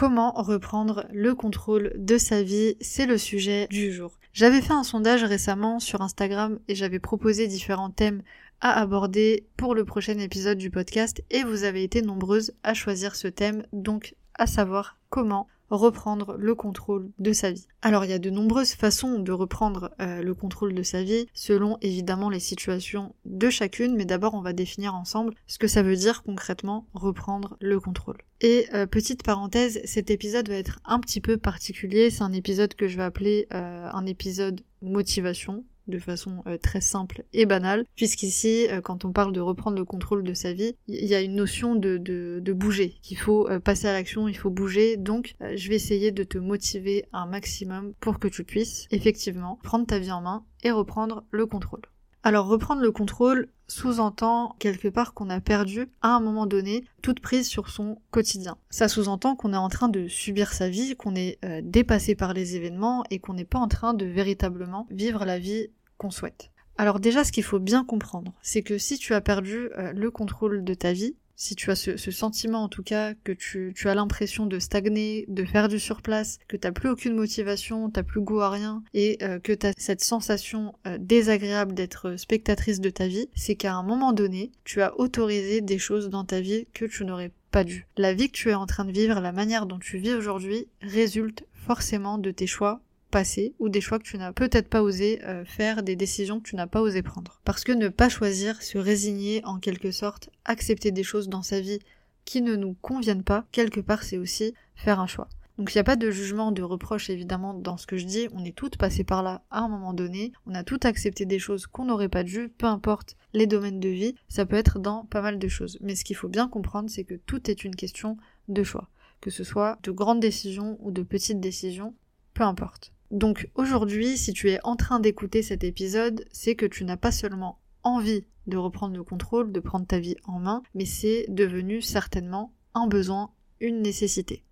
Comment reprendre le contrôle de sa vie C'est le sujet du jour. J'avais fait un sondage récemment sur Instagram et j'avais proposé différents thèmes à aborder pour le prochain épisode du podcast et vous avez été nombreuses à choisir ce thème, donc à savoir comment reprendre le contrôle de sa vie. Alors il y a de nombreuses façons de reprendre euh, le contrôle de sa vie selon évidemment les situations de chacune, mais d'abord on va définir ensemble ce que ça veut dire concrètement reprendre le contrôle. Et euh, petite parenthèse, cet épisode va être un petit peu particulier, c'est un épisode que je vais appeler euh, un épisode motivation, de façon euh, très simple et banale, puisqu'ici, euh, quand on parle de reprendre le contrôle de sa vie, il y a une notion de, de, bouger, qu'il faut euh, passer à l'action, il faut bouger, donc je vais essayer de te motiver un maximum pour que tu puisses effectivement prendre ta vie en main et reprendre le contrôle. Alors reprendre le contrôle sous-entend quelque part qu'on a perdu à un moment donné toute prise sur son quotidien. Ça sous-entend qu'on est en train de subir sa vie, qu'on est dépassé par les événements et qu'on n'est pas en train de véritablement vivre la vie Alors déjà, ce qu'il faut bien comprendre, c'est que si tu as perdu euh, le contrôle de ta vie, si tu as ce, sentiment en tout cas que tu, as l'impression de stagner, de faire du surplace, que t'as plus aucune motivation, t'as plus goût à rien, et euh, que tu cette sensation euh, désagréable d'être spectatrice de ta vie, c'est qu'à un moment donné, tu as autorisé des choses dans ta vie que tu n'aurais pas dû. La vie que tu es en train de vivre, la manière dont tu vis aujourd'hui, résulte forcément de tes choix passé ou des choix que tu n'as peut-être pas osé euh, faire, des décisions que tu n'as pas osé prendre. Parce que ne pas choisir, se résigner en quelque sorte, accepter des choses dans sa vie qui ne nous conviennent pas, quelque part c'est aussi faire un choix. Donc il n'y a pas de jugement, de reproche évidemment dans ce que je dis, on est toutes passées par là à un moment donné, on a toutes accepté des choses qu'on n'aurait pas dû, peu importe les domaines de vie, ça peut être dans pas mal de choses. Mais ce qu'il faut bien comprendre, c'est que tout est une question de choix. Que ce soit de grandes décisions ou de petites décisions, peu importe. Donc aujourd'hui, si tu es en train d'écouter cet épisode, c'est que tu n'as pas seulement envie de reprendre le contrôle, de prendre ta vie en main, mais c'est devenu certainement un besoin, une nécessité.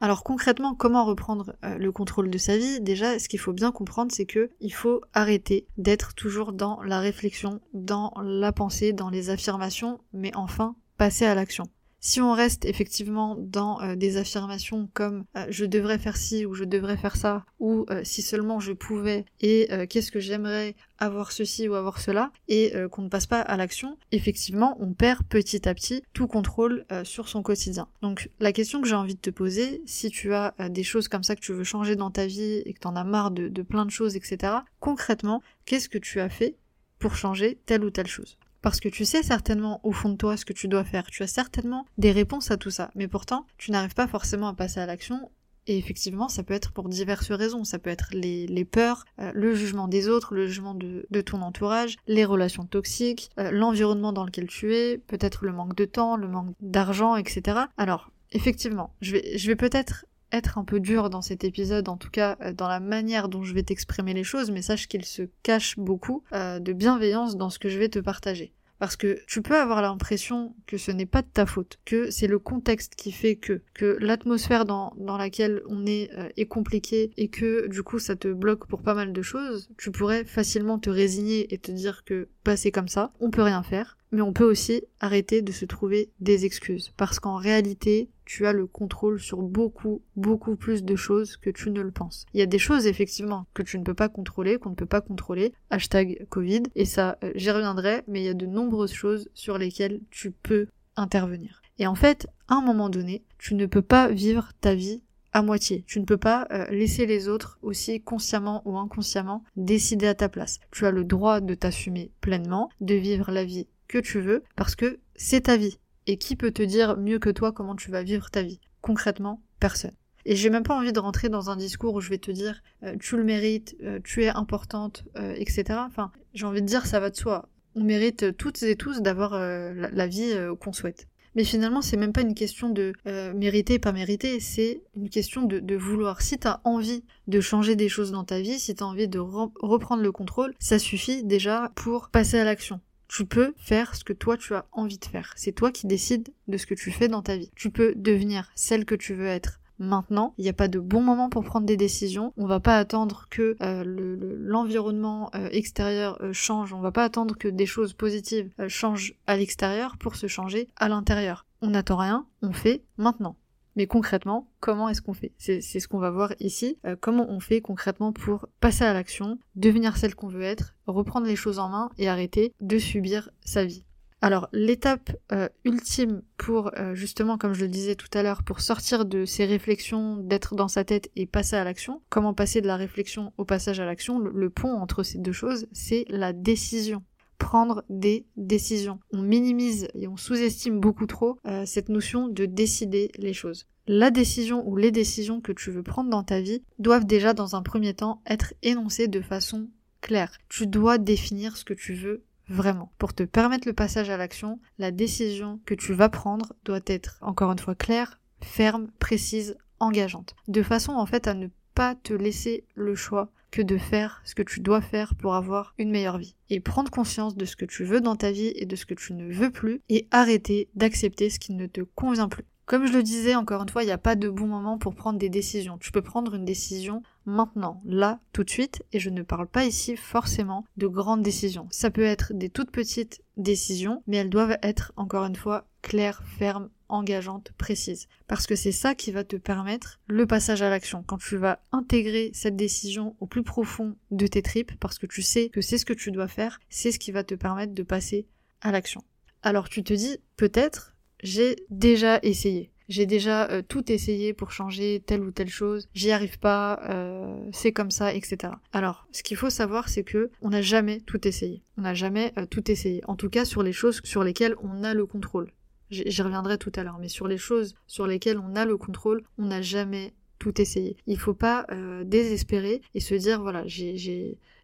Alors concrètement, comment reprendre euh, le contrôle de sa vie? Déjà, ce qu'il faut bien comprendre, c'est que il faut arrêter d'être toujours dans la réflexion, dans la pensée, dans les affirmations, mais enfin passer à l'action. Si on reste effectivement dans euh, des affirmations comme euh, je devrais faire ci ou je devrais faire ça ou euh, si seulement je pouvais et qu'est-ce que j'aimerais avoir ceci ou avoir cela et qu'on ne passe pas à l'action, effectivement on perd petit à petit tout contrôle sur son quotidien. Donc la question que j'ai envie de te poser, si tu as des choses comme ça que tu veux changer dans ta vie et que tu en as marre de plein de choses, etc., concrètement, qu'est-ce que tu as fait pour changer telle ou telle chose? Parce que tu sais certainement au fond de toi ce que tu dois faire, tu as certainement des réponses à tout ça, mais pourtant tu n'arrives pas forcément à passer à l'action et effectivement, ça peut être pour diverses raisons. Ça peut être les, peurs, euh, le jugement des autres, le jugement de, ton entourage, les relations toxiques, euh, l'environnement dans lequel tu es, peut-être le manque de temps, le manque d'argent, etc. Alors, effectivement, je vais peut-être être un peu dur dans cet épisode, en tout cas euh, dans la manière dont je vais t'exprimer les choses, mais sache qu'il se cache beaucoup euh, de bienveillance dans ce que je vais te partager. Parce que tu peux avoir l'impression que ce n'est pas de ta faute, que c'est le contexte qui fait que, que l'atmosphère dans, laquelle on est euh, est compliquée et que du coup ça te bloque pour pas mal de choses, tu pourrais facilement te résigner et te dire que bah c'est comme ça, on peut rien faire, mais on peut aussi arrêter de se trouver des excuses. Parce qu'en réalité, tu as le contrôle sur beaucoup, beaucoup plus de choses que tu ne le penses. Il y a des choses effectivement que tu ne peux pas contrôler, qu'on ne peut pas contrôler, hashtag Covid, et ça euh, j'y reviendrai, mais il y a de nombreuses choses sur lesquelles tu peux intervenir. Et en fait, à un moment donné, tu ne peux pas vivre ta vie à moitié. Tu ne peux pas euh, laisser les autres aussi consciemment ou inconsciemment décider à ta place. Tu as le droit de t'assumer pleinement, de vivre la vie que tu veux, parce que c'est ta vie. Et qui peut te dire mieux que toi comment tu vas vivre ta vie? Concrètement, personne. Et j'ai même pas envie de rentrer dans un discours où je vais te dire euh, tu le mérites, euh, tu es importante, euh, etc. Enfin, j'ai envie de dire ça va de soi. On mérite toutes et tous d'avoir la, vie qu'on souhaite. Mais finalement, c'est même pas une question de mériter, pas mériter, c'est une question de vouloir. Si t'as envie de changer des choses dans ta vie, si t'as envie de reprendre le contrôle, ça suffit déjà pour passer à l'action. Tu peux faire ce que toi tu as envie de faire. C'est toi qui décides de ce que tu fais dans ta vie. Tu peux devenir celle que tu veux être maintenant. Il n'y a pas de bon moment pour prendre des décisions. On va pas attendre que euh, l'environnement euh, extérieur euh, change. On va pas attendre que des choses positives changent à l'extérieur pour se changer à l'intérieur. On n'attend rien, on fait maintenant. Mais concrètement, comment est-ce qu'on fait? C'est ce qu'on va voir ici. comment on fait concrètement pour passer à l'action, devenir celle qu'on veut être, reprendre les choses en main et arrêter de subir sa vie? Alors l'étape euh, ultime pour euh, justement, comme je le disais tout à l'heure, pour sortir de ces réflexions, d'être dans sa tête et passer à l'action, comment passer de la réflexion au passage à l'action, le, pont entre ces deux choses, c'est la décision prendre des décisions. On minimise et on sous-estime beaucoup trop euh, cette notion de décider les choses. La décision ou les décisions que tu veux prendre dans ta vie doivent déjà dans un premier temps être énoncées de façon claire. Tu dois définir ce que tu veux Vraiment. Pour te permettre le passage à l'action, la décision que tu vas prendre doit être, encore une fois, claire, ferme, précise, engageante. De façon en fait à ne pas te laisser le choix que de faire ce que tu dois faire pour avoir une meilleure vie. Et prendre conscience de ce que tu veux dans ta vie et de ce que tu ne veux plus et arrêter d'accepter ce qui ne te convient plus. Comme je le disais, encore une fois, il n'y a pas de bon moment pour prendre des décisions. Tu peux prendre une décision maintenant, là, tout de suite, et je ne parle pas ici forcément de grandes décisions. Ça peut être des toutes petites décisions, mais elles doivent être, encore une fois, claires, fermes, engageantes, précises. Parce que c'est ça qui va te permettre le passage à l'action. Quand tu vas intégrer cette décision au plus profond de tes tripes, parce que tu sais que c'est ce que tu dois faire, c'est ce qui va te permettre de passer à l'action. Alors tu te dis, peut-être, j'ai déjà essayé. J'ai déjà euh, tout essayé pour changer telle ou telle chose, j'y arrive pas, euh, c'est comme ça, etc. Alors, ce qu'il faut savoir, c'est que on n'a jamais tout essayé. On n'a jamais euh, tout essayé. En tout cas, sur les choses sur lesquelles on a le contrôle. J'y reviendrai tout à l'heure, mais sur les choses sur lesquelles on a le contrôle, on n'a jamais tout essayé. Il faut pas désespérer et se dire voilà, j'ai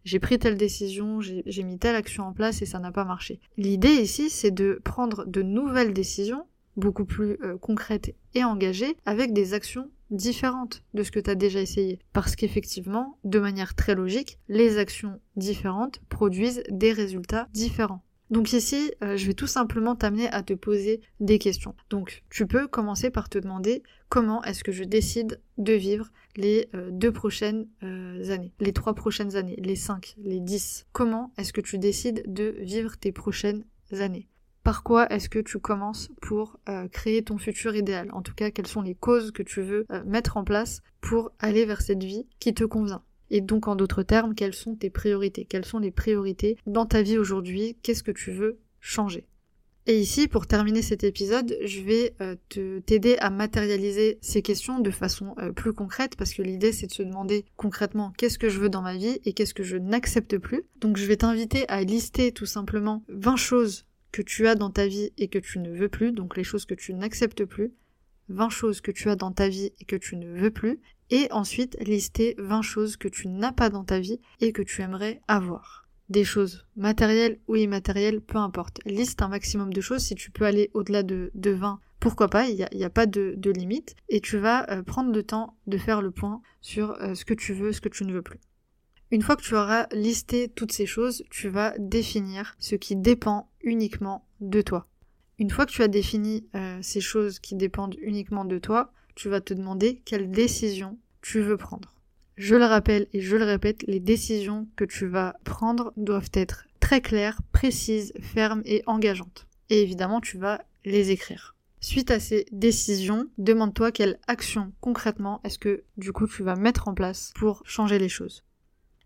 j'ai pris telle décision, j'ai mis telle action en place et ça n'a pas marché. L'idée ici, c'est de prendre de nouvelles décisions beaucoup plus euh, concrètes et engagées avec des actions différentes de ce que tu as déjà essayé. Parce qu'effectivement, de manière très logique, les actions différentes produisent des résultats différents. Donc ici, euh, je vais tout simplement t'amener à te poser des questions. Donc tu peux commencer par te demander comment est-ce que je décide de vivre les euh, deux prochaines euh, années, les trois prochaines années, les cinq, les dix. Comment est-ce que tu décides de vivre tes prochaines années? Par quoi est-ce que tu commences pour créer ton futur idéal? En tout cas, quelles sont les causes que tu veux mettre en place pour aller vers cette vie qui te convient? Et donc en d'autres termes, quelles sont tes priorités? Quelles sont les priorités dans ta vie aujourd'hui? Qu'est-ce que tu veux changer? Et ici, pour terminer cet épisode, je vais euh, te t'aider à matérialiser ces questions de façon euh, plus concrète parce que l'idée c'est de se demander concrètement qu'est-ce que je veux dans ma vie et qu'est-ce que je n'accepte plus? Donc je vais t'inviter à lister tout simplement 20 choses que tu as dans ta vie et que tu ne veux plus, donc les choses que tu n'acceptes plus, 20 choses que tu as dans ta vie et que tu ne veux plus, et ensuite lister 20 choses que tu n'as pas dans ta vie et que tu aimerais avoir. Des choses matérielles ou immatérielles, peu importe. Liste un maximum de choses, si tu peux aller au-delà de, 20, pourquoi pas, il n'y a, pas de, limite, et tu vas euh, prendre le temps de faire le point sur euh, ce que tu veux, ce que tu ne veux plus. Une fois que tu auras listé toutes ces choses, tu vas définir ce qui dépend uniquement de toi. Une fois que tu as défini euh, ces choses qui dépendent uniquement de toi, tu vas te demander quelle décision tu veux prendre. Je le rappelle et je le répète, les décisions que tu vas prendre doivent être très claires, précises, fermes et engageantes. Et évidemment, tu vas les écrire. Suite à ces décisions, demande-toi quelle action concrètement est-ce que du coup tu vas mettre en place pour changer les choses.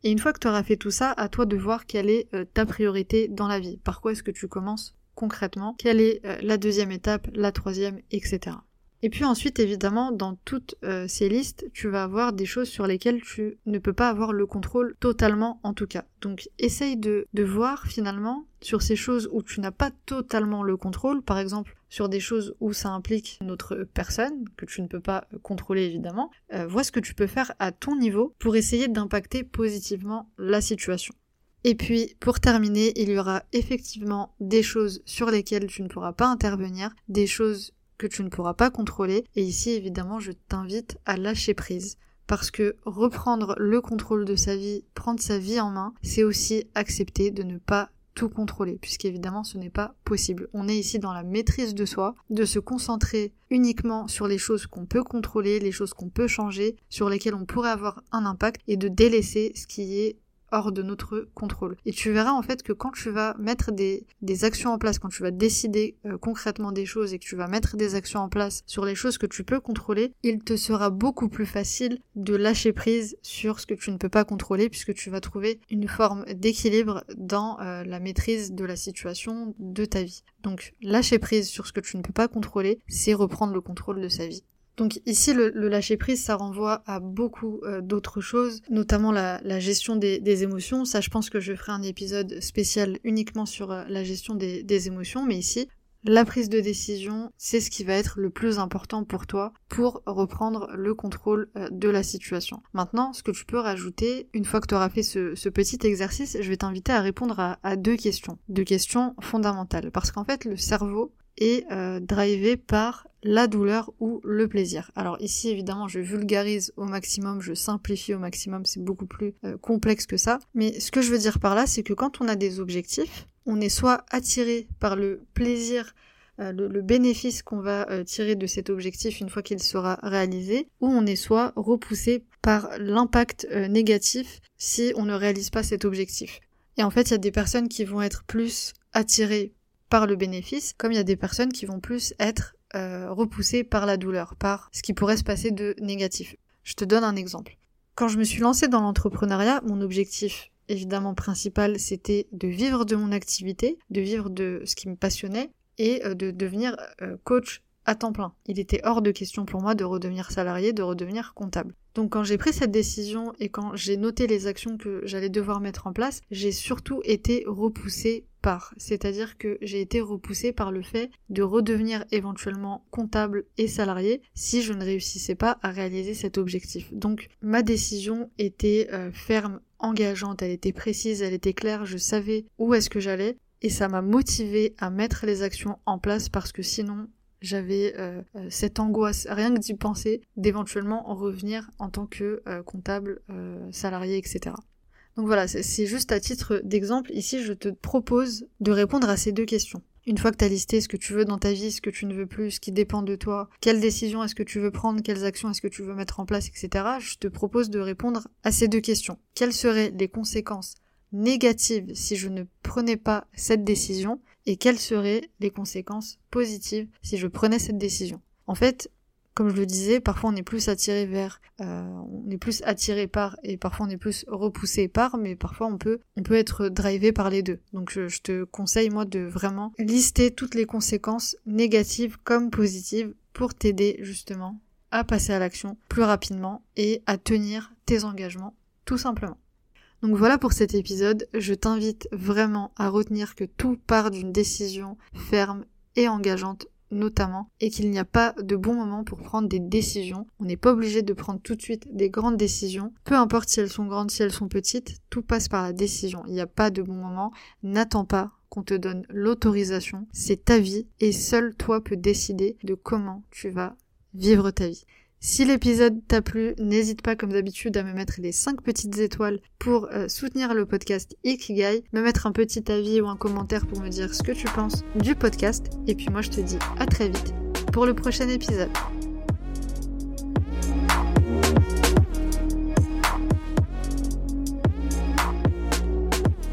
Et une fois que tu auras fait tout ça, à toi de voir quelle est euh, ta priorité dans la vie. Par quoi est-ce que tu commences concrètement? Quelle est euh, la deuxième étape, la troisième, etc. Et puis ensuite, évidemment, dans toutes euh, ces listes, tu vas avoir des choses sur lesquelles tu ne peux pas avoir le contrôle totalement en tout cas. Donc essaye de, vois finalement sur ces choses où tu n'as pas totalement le contrôle, par exemple sur des choses où ça implique notre personne, que tu ne peux pas contrôler évidemment, euh, vois ce que tu peux faire à ton niveau pour essayer d'impacter positivement la situation. Et puis, pour terminer, il y aura effectivement des choses sur lesquelles tu ne pourras pas intervenir, des choses que tu ne pourras pas contrôler. Et ici, évidemment, je t'invite à lâcher prise. Parce que reprendre le contrôle de sa vie, prendre sa vie en main, c'est aussi accepter de ne pas tout contrôler, puisqu'évidemment ce n'est pas possible. On est ici dans la maîtrise de soi, de se concentrer uniquement sur les choses qu'on peut contrôler, les choses qu'on peut changer, sur lesquelles on pourrait avoir un impact, et de délaisser ce qui est hors de notre contrôle. Et tu verras en fait que quand tu vas mettre des, actions en place, quand tu vas décider euh, concrètement des choses et que tu vas mettre des actions en place sur les choses que tu peux contrôler, il te sera beaucoup plus facile de lâcher prise sur ce que tu ne peux pas contrôler puisque tu vas trouver une forme d'équilibre dans euh, la maîtrise de la situation de ta vie. Donc lâcher prise sur ce que tu ne peux pas contrôler, c'est reprendre le contrôle de sa vie. Donc ici, le, lâcher prise, ça renvoie à beaucoup euh, d'autres choses, notamment la, gestion des, émotions. Ça, je pense que je ferai un épisode spécial uniquement sur euh, la gestion des, émotions, mais ici, la prise de décision, c'est ce qui va être le plus important pour toi pour reprendre le contrôle euh, de la situation. Maintenant, ce que tu peux rajouter, une fois que tu auras fait ce, petit exercice, je vais t'inviter à répondre à, deux questions. Deux questions fondamentales. Parce qu'en fait, le cerveau est drivé par la douleur ou le plaisir. Alors ici évidemment je vulgarise au maximum, je simplifie au maximum, c'est beaucoup plus euh, complexe que ça. Mais ce que je veux dire par là, c'est que quand on a des objectifs, on est soit attiré par le plaisir, euh, le, bénéfice qu'on va euh, tirer de cet objectif une fois qu'il sera réalisé, ou on est soit repoussé par l'impact négatif si on ne réalise pas cet objectif. Et en fait, il y a des personnes qui vont être plus attirées le bénéfice, comme il y a des personnes qui vont plus être euh, repoussé par la douleur, par ce qui pourrait se passer de négatif. Je te donne un exemple. Quand je me suis lancée dans l'entrepreneuriat, mon objectif évidemment principal, c'était de vivre de mon activité, de vivre de ce qui me passionnait et euh, de devenir euh, coach à temps plein. Il était hors de question pour moi de redevenir salarié, de redevenir comptable. Donc quand j'ai pris cette décision et quand j'ai noté les actions que j'allais devoir mettre en place, j'ai surtout été repoussée par. C'est-à-dire que j'ai été repoussée par le fait de redevenir éventuellement comptable et salarié si je ne réussissais pas à réaliser cet objectif. Donc ma décision était euh, ferme, engageante, elle était précise, elle était claire, je savais où est-ce que j'allais et ça m'a motivé à mettre les actions en place parce que sinon j'avais euh, euh, cette angoisse, rien que d'y penser, d'éventuellement en revenir en tant que euh, comptable, salarié, etc. Donc voilà, c'est juste à titre d'exemple, ici je te propose de répondre à ces deux questions. Une fois que tu as listé ce que tu veux dans ta vie, ce que tu ne veux plus, ce qui dépend de toi, quelles décisions est-ce que tu veux prendre, quelles actions est-ce que tu veux mettre en place, etc., je te propose de répondre à ces deux questions. Quelles seraient les conséquences négatives si je ne prenais pas cette décision et quelles seraient les conséquences positives si je prenais cette décision? En fait, comme je le disais, parfois on est plus attiré vers, euh, on est plus attiré par, et parfois on est plus repoussé par, mais parfois on peut, on peut être drivé par les deux. Donc je, je te conseille moi de vraiment lister toutes les conséquences négatives comme positives pour t'aider justement à passer à l'action plus rapidement et à tenir tes engagements tout simplement. Donc voilà pour cet épisode, je t'invite vraiment à retenir que tout part d'une décision ferme et engageante notamment, et qu'il n'y a pas de bon moment pour prendre des décisions. On n'est pas obligé de prendre tout de suite des grandes décisions. Peu importe si elles sont grandes, si elles sont petites, tout passe par la décision. Il n'y a pas de bon moment. N'attends pas qu'on te donne l'autorisation. C'est ta vie et seul toi peux décider de comment tu vas vivre ta vie. Si l'épisode t'a plu, n'hésite pas comme d'habitude à me mettre les 5 petites étoiles pour euh, soutenir le podcast Ikigai, me mettre un petit avis ou un commentaire pour me dire ce que tu penses du podcast. Et puis moi je te dis à très vite pour le prochain épisode.